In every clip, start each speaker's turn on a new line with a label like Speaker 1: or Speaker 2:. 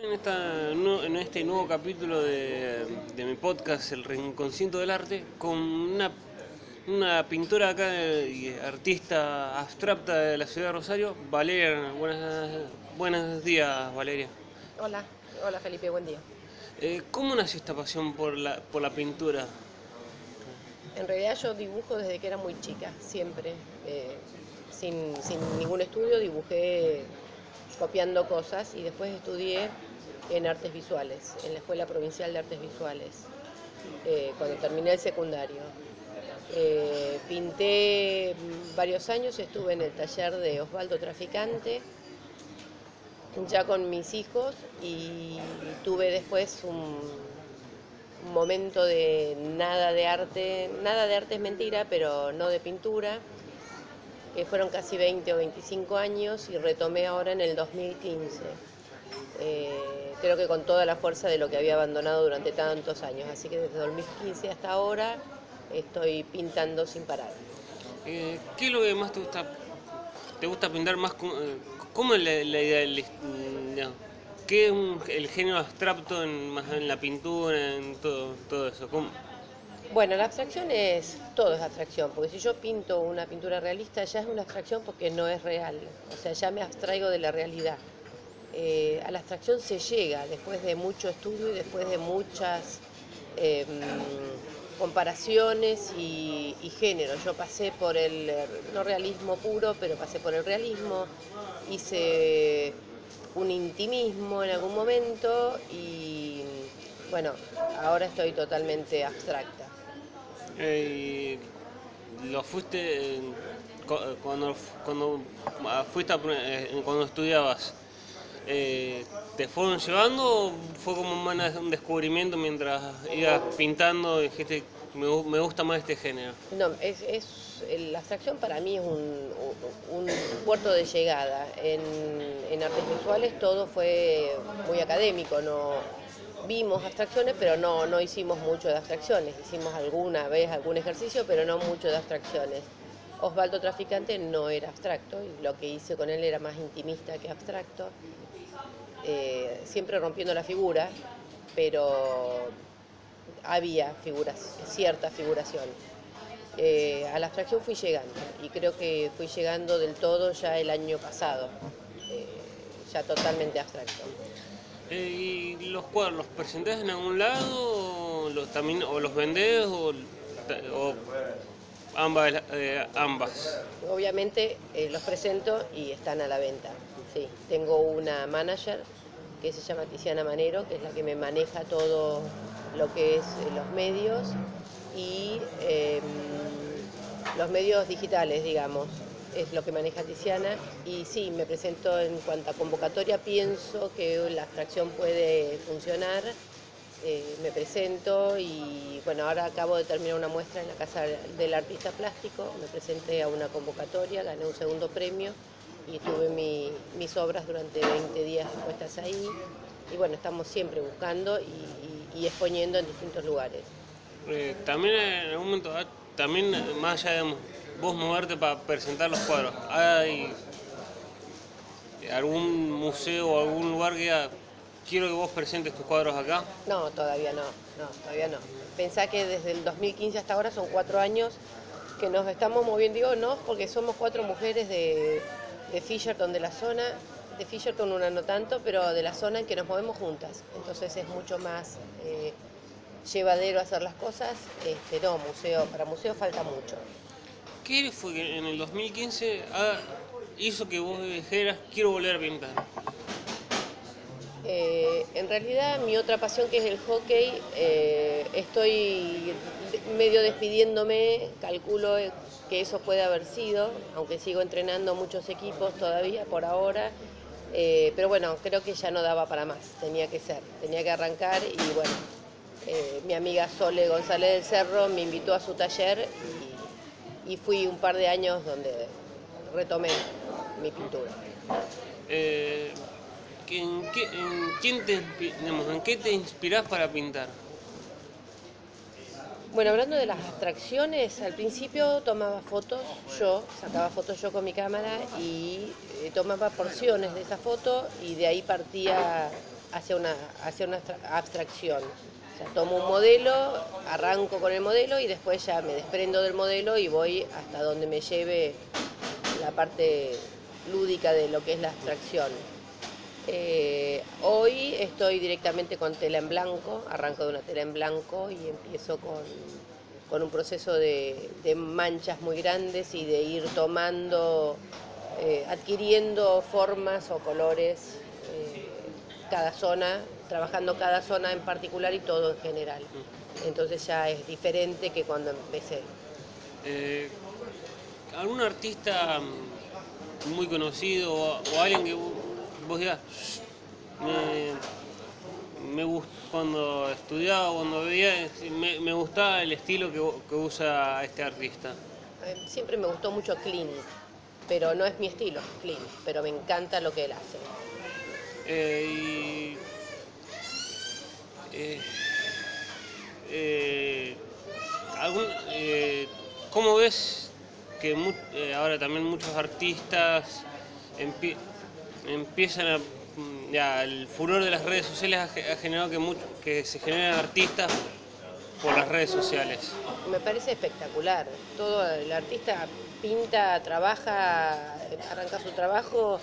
Speaker 1: En, esta, en este nuevo capítulo de, de mi podcast, El Reinconsciente del Arte, con una, una pintora acá y artista abstracta de la ciudad de Rosario, Valeria. Buenas, buenos días, Valeria.
Speaker 2: Hola, hola Felipe, buen día.
Speaker 1: Eh, ¿Cómo nació esta pasión por la, por la pintura?
Speaker 2: En realidad yo dibujo desde que era muy chica, siempre. Eh, sin, sin ningún estudio dibujé copiando cosas y después estudié en artes visuales, en la Escuela Provincial de Artes Visuales, eh, cuando terminé el secundario. Eh, pinté varios años, estuve en el taller de Osvaldo Traficante, ya con mis hijos, y tuve después un, un momento de nada de arte, nada de arte es mentira, pero no de pintura, que fueron casi 20 o 25 años y retomé ahora en el 2015. Eh, creo que con toda la fuerza de lo que había abandonado durante tantos años. Así que desde 2015 hasta ahora estoy pintando sin parar.
Speaker 1: Eh, ¿Qué es lo que más te gusta? ¿Te gusta pintar más? Eh, ¿Cómo es la, la idea del, no, ¿Qué es un, el género abstracto en, más en la pintura, en todo, todo eso? ¿Cómo?
Speaker 2: Bueno, la abstracción es, todo es abstracción, porque si yo pinto una pintura realista ya es una abstracción porque no es real, o sea, ya me abstraigo de la realidad. Eh, a la abstracción se llega después de mucho estudio y después de muchas eh, comparaciones y, y géneros. Yo pasé por el, no realismo puro, pero pasé por el realismo, hice un intimismo en algún momento y bueno, ahora estoy totalmente abstracta.
Speaker 1: Eh, ¿Lo fuiste cuando, cuando fuiste a, eh, cuando estudiabas? Eh, ¿Te fueron llevando o fue como un descubrimiento mientras ibas pintando y dijiste me, gusta más este género?
Speaker 2: No, es, la abstracción para mí es un, un puerto de llegada. En, en artes visuales todo fue muy académico, no vimos abstracciones, pero no, no hicimos mucho de abstracciones. Hicimos alguna vez algún ejercicio, pero no mucho de abstracciones. Osvaldo Traficante no era abstracto y lo que hice con él era más intimista que abstracto, eh, siempre rompiendo la figura, pero había figuras, cierta figuración. Eh, a la abstracción fui llegando y creo que fui llegando del todo ya el año pasado, eh, ya totalmente abstracto.
Speaker 1: ¿Y los cuadros los presentás en algún lado los, también, o los vendés o, o ambas, eh, ambas?
Speaker 2: Obviamente eh, los presento y están a la venta. Sí, tengo una manager que se llama Tiziana Manero, que es la que me maneja todo lo que es eh, los medios y em, los medios digitales, digamos es lo que maneja Tiziana y sí, me presento en cuanto a convocatoria, pienso que la abstracción puede funcionar, eh, me presento y bueno, ahora acabo de terminar una muestra en la Casa del Artista Plástico, me presenté a una convocatoria, gané un segundo premio y tuve mi, mis obras durante 20 días expuestas ahí y bueno, estamos siempre buscando y, exponiendo en distintos lugares.
Speaker 1: Eh, también en algún momento, ah, también más allá de vos moverte para presentar los cuadros, ¿hay algún museo o algún lugar que diga, quiero que vos presentes tus cuadros acá?
Speaker 2: No, todavía no, no, todavía no. Pensá que desde el 2015 hasta ahora son cuatro años que nos estamos moviendo, digo no, porque somos cuatro mujeres de, de Fisherton de la zona, de Fisherton una no tanto, pero de la zona en que nos movemos juntas. Entonces es mucho más eh, llevadero hacer las cosas. Este, no, museo, para museo falta mucho.
Speaker 1: ¿Qué fue que en el 2015 ah, hizo que vos dijeras quiero volver a pintar?
Speaker 2: Eh, en realidad mi otra pasión que es el hockey, eh, estoy medio despidiéndome, calculo que eso puede haber sido, aunque sigo entrenando muchos equipos todavía por ahora, eh, pero bueno, creo que ya no daba para más, tenía que ser, tenía que arrancar y bueno, mi amiga Sole González del Cerro me invitó a su taller y, fui un par de años donde retomé mi pintura.
Speaker 1: ¿En, qué, en, quién te, ¿En qué te inspirás para pintar?
Speaker 2: Bueno, hablando de las abstracciones, al principio tomaba fotos yo, sacaba fotos yo con mi cámara y eh, tomaba porciones de esa foto y de ahí partía hacia una, hacia una abstracción. O sea, tomo un modelo, arranco con el modelo y después ya me desprendo del modelo y voy hasta donde me lleve la parte lúdica de lo que es la abstracción. Eh, hoy estoy directamente con tela en blanco, arranco de una tela en blanco y empiezo con, con un proceso de, manchas muy grandes y de ir tomando, eh, adquiriendo formas o colores eh, cada zona, trabajando cada zona en particular y todo en general. Entonces ya es diferente que cuando empecé.
Speaker 1: Eh, ¿Algún artista muy conocido o alguien que vos digas, me, me cuando estudiaba, cuando veía, me, me gustaba el estilo que, que, usa este artista?
Speaker 2: Siempre me gustó mucho Clean, pero no es mi estilo, Clean, pero me encanta lo que él hace.
Speaker 1: Eh, y, eh, eh, algún, ¿Cómo ves que ahora también muchos artistas empie empiezan a ya, el furor de las redes sociales ha, generado que, mucho, que se generen artistas por las redes sociales.
Speaker 2: Me parece espectacular. Todo el artista pinta, trabaja, arranca su trabajo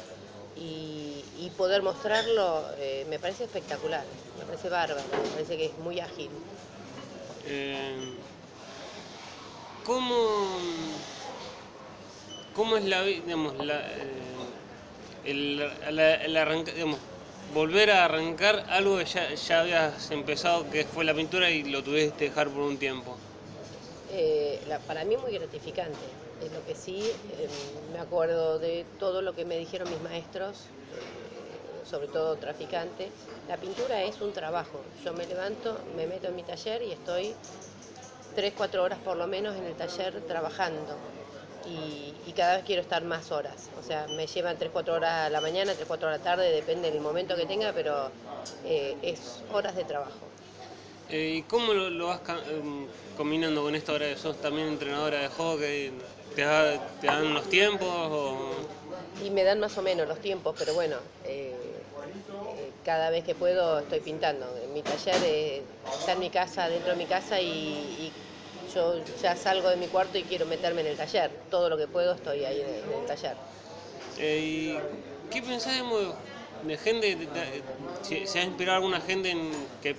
Speaker 2: y, y poder mostrarlo eh, me parece espectacular. Me parece bárbaro. Me parece que es muy ágil.
Speaker 1: Eh, ¿Cómo cómo es la digamos la, eh, el, el, el volver a arrancar algo que ya, ya, habías empezado, que fue la pintura, y lo tuviste que dejar por un tiempo?
Speaker 2: Eh, la, para mí muy gratificante. Es lo que sí, eh, me acuerdo de todo lo que me dijeron mis maestros, eh, sobre todo traficante. La pintura es un trabajo. Yo me levanto, me meto en mi taller y estoy 3, 4 horas por lo menos en el taller trabajando y, y, cada vez quiero estar más horas. O sea, me llevan 3, 4 horas a la mañana, 3, 4 horas a la tarde, depende del momento que tenga, pero eh, es horas de trabajo.
Speaker 1: Eh, ¿Y cómo lo, lo vas um, combinando con esta hora de sos también entrenadora de hockey? ¿Te, da, te dan los tiempos? O...
Speaker 2: Y me dan más o menos los tiempos, pero bueno, eh, cada vez que puedo estoy pintando. Mi taller está en mi casa, dentro de mi casa y, y yo ya salgo de mi cuarto y quiero meterme en el taller. Todo lo que puedo estoy ahí en el, en el taller.
Speaker 1: Eh, ¿Y qué pensás de, gente, de, de, si, se ha inspirado alguna gente en que,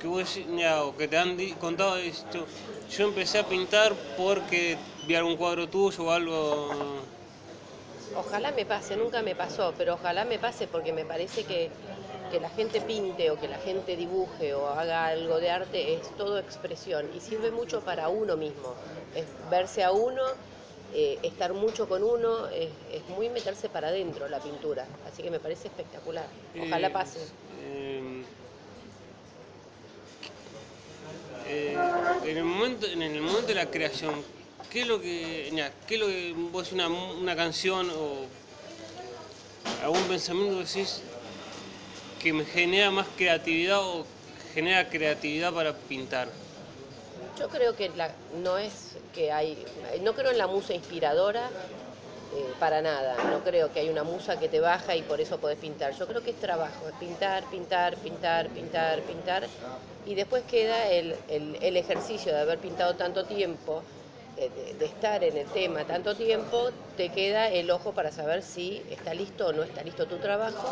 Speaker 1: que, vos, ya, que te han contado esto? Yo empecé a pintar porque vi algún cuadro tuyo o algo...
Speaker 2: Ojalá me pase, nunca me pasó, pero ojalá me pase porque me parece que, que, la gente pinte o que la gente dibuje o haga algo de arte es todo expresión y sirve mucho para uno mismo, es verse a uno, eh, estar mucho con uno, es, es, muy meterse para adentro la pintura, así que me parece espectacular, ojalá pase.
Speaker 1: Eh, eh, en, el momento, en el momento de la creación, ¿qué es lo que, ya, qué es lo que vos una, una canción o algún pensamiento que decís que me genera más creatividad o genera creatividad para pintar?
Speaker 2: Yo creo que la, no es que hay, no creo en la musa inspiradora eh, para nada, no creo que hay una musa que te baja y por eso podés pintar. Yo creo que es trabajo, es pintar, pintar, pintar, pintar, pintar y después queda el, el, el ejercicio de haber pintado tanto tiempo de, de, estar en el tema tanto tiempo, te queda el ojo para saber si está listo o no está listo tu trabajo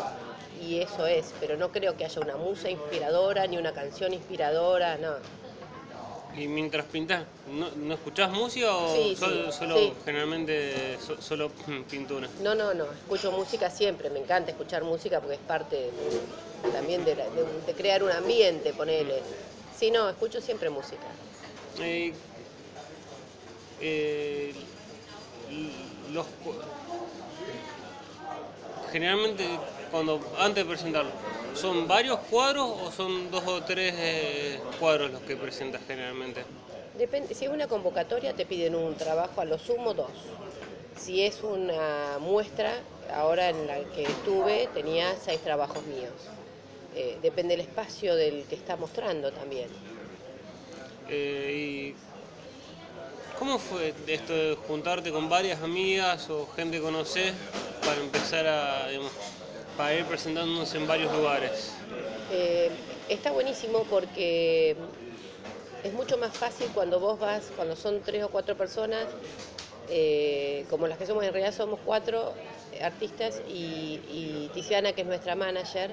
Speaker 2: y eso es, pero no creo que haya una musa inspiradora ni una canción inspiradora, no.
Speaker 1: ¿Y mientras pintas, no, no escuchás música o
Speaker 2: sí,
Speaker 1: solo,
Speaker 2: sí,
Speaker 1: solo
Speaker 2: sí.
Speaker 1: generalmente so, solo pintura?
Speaker 2: No, no, no, escucho música siempre, me encanta escuchar música porque es parte también de, la, de, de, crear un ambiente, ponele. Mm. Sí, no, escucho siempre música.
Speaker 1: Eh, eh, los generalmente cuando antes de presentarlo son varios cuadros o son dos o tres eh, cuadros los que presentas generalmente
Speaker 2: depende si es una convocatoria te piden un trabajo a lo sumo dos. Si es una muestra ahora en la que estuve tenía seis trabajos míos. Eh, depende del espacio del que está mostrando también.
Speaker 1: Eh, ¿Cómo fue esto de juntarte con varias amigas o gente que conocés para empezar a, ir presentándonos en varios lugares?
Speaker 2: Eh, está buenísimo porque es mucho más fácil cuando vos vas, cuando son tres o cuatro personas, eh, como las que somos, en realidad somos cuatro artistas y, y Tiziana, que es nuestra manager,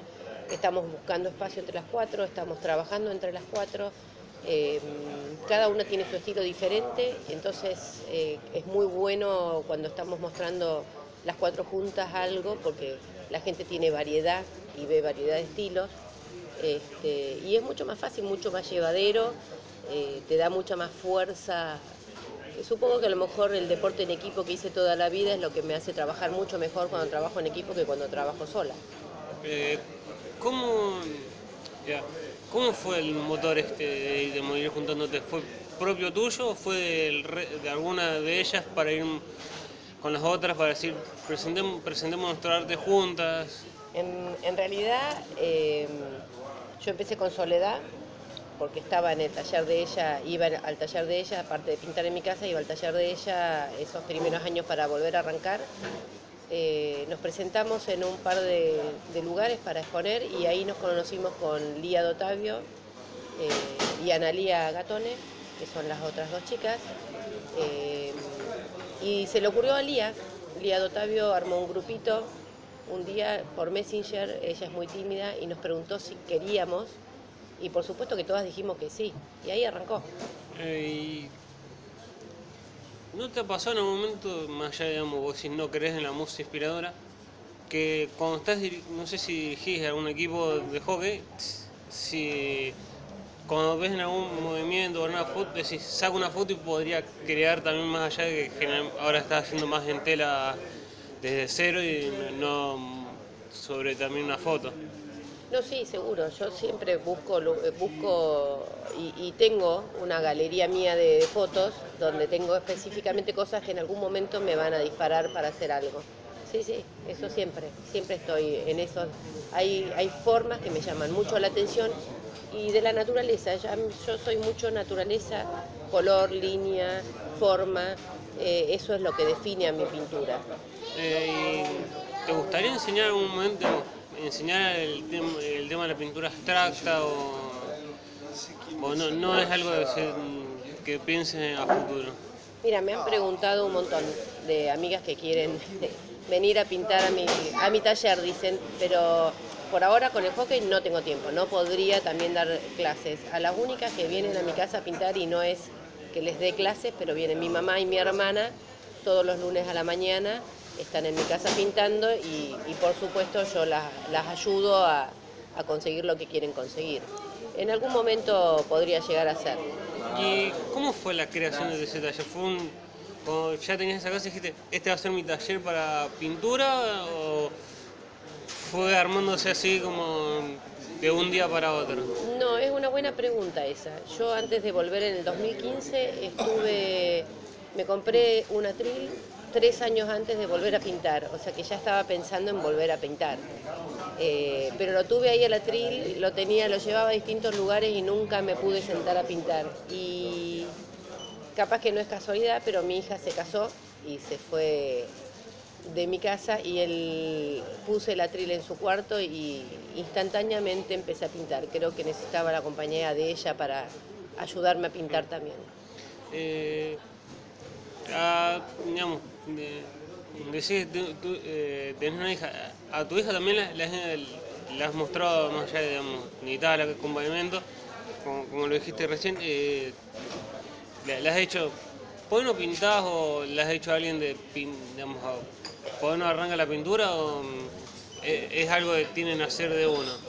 Speaker 2: estamos buscando espacio entre las cuatro, estamos trabajando entre las cuatro. Eh, cada una tiene su estilo diferente, entonces eh, es muy bueno cuando estamos mostrando las cuatro juntas algo, porque la gente tiene variedad y ve variedad de estilos. Este, y es mucho más fácil, mucho más llevadero, eh, te da mucha más fuerza. Supongo que a lo mejor el deporte en equipo que hice toda la vida es lo que me hace trabajar mucho mejor cuando trabajo en equipo que cuando trabajo sola.
Speaker 1: Eh, ¿cómo, ¿Cómo fue el motor este de, de morir juntándote? ¿Fue propio tuyo o fue de alguna de ellas para ir con las otras para decir presentemos, presentemos nuestro arte juntas?
Speaker 2: En, realidad, eh, yo empecé con Soledad, porque estaba en el taller de ella, iba al taller de ella, aparte de pintar en mi casa, iba al taller de ella esos primeros años para volver a arrancar. Eh, nos presentamos en un par de, lugares para exponer y ahí nos conocimos con Lía Dotavio eh, y Analía Gatone, que son las otras dos chicas. Eh, y se le ocurrió a Lía, Lía Dotavio armó un grupito un día por Messenger, ella es muy tímida y nos preguntó si queríamos y por supuesto que todas dijimos que sí y ahí arrancó.
Speaker 1: Eh, ¿No te pasado en algún momento, más allá digamos, vos si no crees en la música inspiradora, que cuando estás, no sé si dirigís algún equipo de hockey, si cuando ves en algún movimiento o en una foto, decís, saco una foto y podría crear también más allá de que ahora estás haciendo más en tela desde cero y no sobre también una foto?
Speaker 2: No, sí, seguro. Yo siempre busco, eh, busco y, tengo una galería mía de, fotos donde tengo específicamente cosas que en algún momento me van a disparar para hacer algo. Sí, sí, eso siempre, siempre estoy en eso. Hay, hay formas que me llaman mucho la atención y de la naturaleza. Ya, yo soy mucho naturaleza, color, línea, forma. eh, eso es lo que define a mi pintura.
Speaker 1: Eh, ¿Te gustaría enseñar en algún momento, enseñar el, tem- el tema de la pintura abstracta o, o no, es algo que, se- que pienses a futuro?
Speaker 2: Mira, me han preguntado un montón de amigas que quieren venir a pintar a mi, a mi taller, dicen, pero por ahora con el hockey no tengo tiempo, no podría también dar clases. A las únicas que vienen a mi casa a pintar y no es que les dé clases, pero vienen mi mamá y mi hermana todos los lunes a la mañana, están en mi casa pintando y, y por supuesto yo las, las ayudo a, a conseguir lo que quieren conseguir. En algún momento podría llegar a ser.
Speaker 1: ¿Y cómo fue la creación de ese taller? ¿Fue un, cuando ya tenías esa casa y dijiste, este va a ser mi taller para pintura o fue armándose así como de un día para otro?
Speaker 2: No, es una buena pregunta esa. Yo antes de volver en el 2015 estuve, me compré un atril tres años antes de volver a pintar, o sea que ya estaba pensando en volver a pintar. Eh, pero lo tuve ahí el atril, lo tenía, lo llevaba a distintos lugares y nunca me pude sentar a pintar. Y capaz que no es casualidad, pero mi hija se casó y se fue de mi casa y él puse el atril en su cuarto y instantáneamente empecé a pintar. Creo que necesitaba la compañía de ella para ayudarme a pintar también.
Speaker 1: Eh, a- digamos, de, decís, tú, eh, tenés una hija, a tu hija también la, la- la has mostrado más allá, digamos, necesitaba el acompañamiento, como, como lo dijiste recién, eh, le has hecho, ¿por no pintás o le has hecho a alguien de, digamos, ¿por no arranca la pintura o mm, es, es algo que tienen que hacer de uno?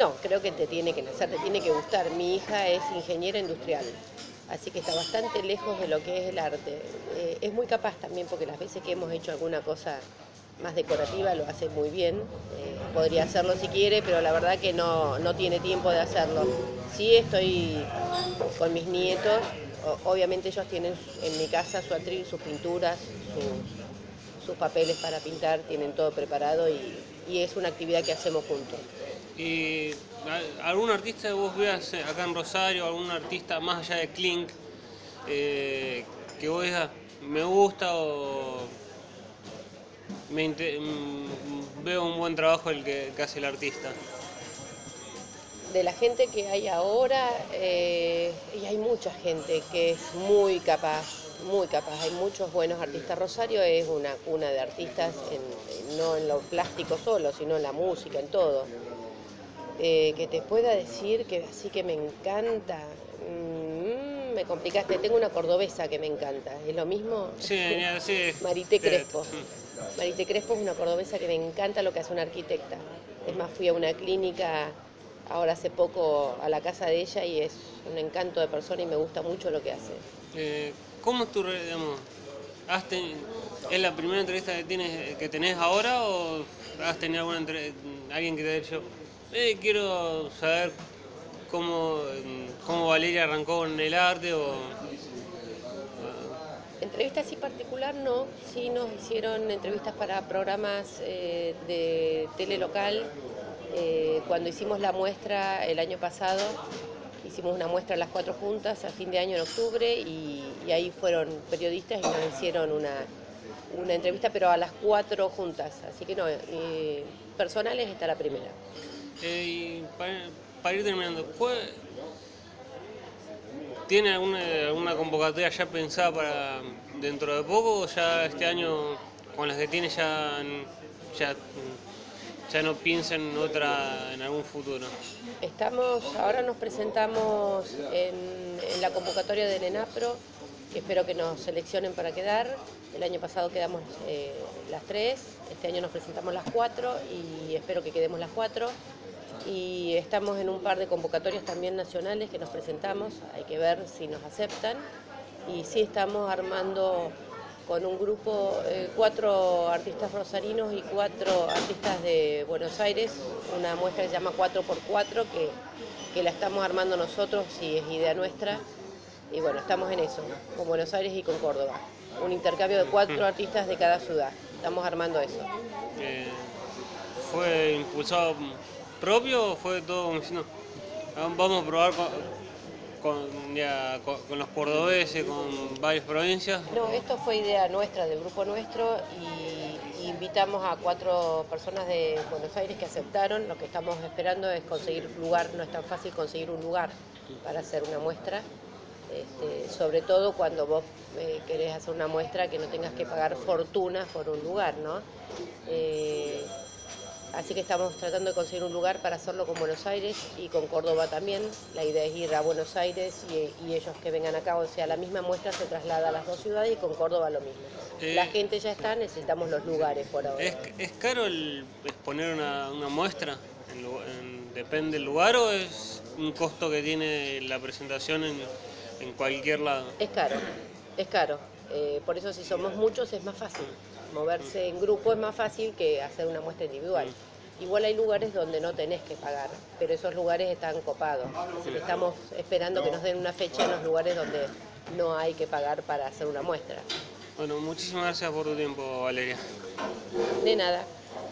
Speaker 2: No, creo que te tiene que nacer, te tiene que gustar. Mi hija es ingeniera industrial, así que está bastante lejos de lo que es el arte. Eh, es muy capaz también porque las veces que hemos hecho alguna cosa más decorativa lo hace muy bien. Eh, podría hacerlo si quiere, pero la verdad que no, no tiene tiempo de hacerlo. Sí estoy con mis nietos, obviamente ellos tienen en mi casa su atril, sus pinturas, sus, papeles para pintar, tienen todo preparado y, y es una actividad que hacemos juntos.
Speaker 1: Algún artista que vos veas eh, acá en Rosario, algún artista más allá de Clink, eh, que vos digas, me gusta o me mm, veo un buen trabajo el que, que hace el artista.
Speaker 2: De la gente que hay ahora, eh, y hay mucha gente que es muy capaz, muy capaz. Hay muchos buenos artistas. Rosario es una cuna de artistas, en- no en lo plástico solo, sino en la música, en todo. Eh, que te pueda decir que así que me encanta. mm, me complicaste. Tengo una cordobesa que me encanta. ¿Es lo mismo?
Speaker 1: Sí, sí.
Speaker 2: Marité
Speaker 1: Te-
Speaker 2: Crespo. Marité Crespo es una cordobesa que me encanta lo que hace una arquitecta. Es más, fui a una clínica ahora hace poco a la casa de ella y es un encanto de persona y me gusta mucho lo que hace.
Speaker 1: Eh, ¿Cómo es tu, re- digamos, has ten- ¿es la primera entrevista que tienes que tenés ahora o has tenido alguna entre- alguien que te haya dicho, eh, quiero saber cómo, cómo Valeria arrancó en el arte o
Speaker 2: Entrevista así particular no, sí nos hicieron entrevistas para programas eh, de tele local. Eh, cuando hicimos la muestra el año pasado, hicimos una muestra las cuatro juntas a fin de año en octubre y, y ahí fueron periodistas y nos hicieron una, una entrevista, pero a las cuatro juntas. Así que no, eh, personales está la primera.
Speaker 1: Y para, ir terminando, ¿cuál- ¿tiene alguna, alguna convocatoria ya pensada para dentro de poco o ya este año con las que tiene ya, ya, ya no piensa en otra en algún futuro?
Speaker 2: Estamos, ahora nos presentamos en, en la convocatoria del ENAPRO, que espero que nos seleccionen para quedar. El año pasado quedamos eh, las tres, este año nos presentamos las cuatro y espero que quedemos las cuatro. Y estamos en un par de convocatorias también nacionales que nos presentamos, hay que ver si nos aceptan. Y sí estamos armando con un grupo, eh, cuatro artistas rosarinos y cuatro artistas de Buenos Aires, una muestra que se llama 4x4, que, que la estamos armando nosotros, si es idea nuestra. Y bueno, estamos en eso, con Buenos Aires y con Córdoba. Un intercambio de cuatro artistas de cada ciudad. Estamos armando eso.
Speaker 1: Eh, ¿Fue impulsado propio o fue todo como diciendo, "Ah, vamos a probar con, con, los cordobeses, con varias provincias?
Speaker 2: No, esto fue idea nuestra, del grupo nuestro, y, y invitamos a cuatro personas de Buenos Aires que aceptaron. Lo que estamos esperando es conseguir lugar, no es tan fácil conseguir un lugar para hacer una muestra. Este, sobre todo cuando vos eh, querés hacer una muestra que no tengas que pagar fortunas por un lugar, ¿no? Eh, Así que estamos tratando de conseguir un lugar para hacerlo con Buenos Aires y con Córdoba también. La idea es ir a Buenos Aires y, y ellos que vengan acá, o sea, la misma muestra se traslada a las dos ciudades y con Córdoba lo mismo.
Speaker 1: Eh,
Speaker 2: La gente ya está, necesitamos los lugares por ahora.
Speaker 1: ¿Es, es caro el exponer una, una muestra? En lu- en- ¿Depende del lugar o es un costo que tiene la presentación en, en cualquier lado?
Speaker 2: Es caro, es caro. Eh, por eso si somos muchos es más fácil. Moverse en grupo es más fácil que hacer una muestra individual. Igual hay lugares donde no tenés que pagar, pero esos lugares están copados. Así que estamos esperando que nos den una fecha en los lugares donde no hay que pagar para hacer una muestra.
Speaker 1: Bueno, muchísimas gracias por tu tiempo, Valeria.
Speaker 2: De nada.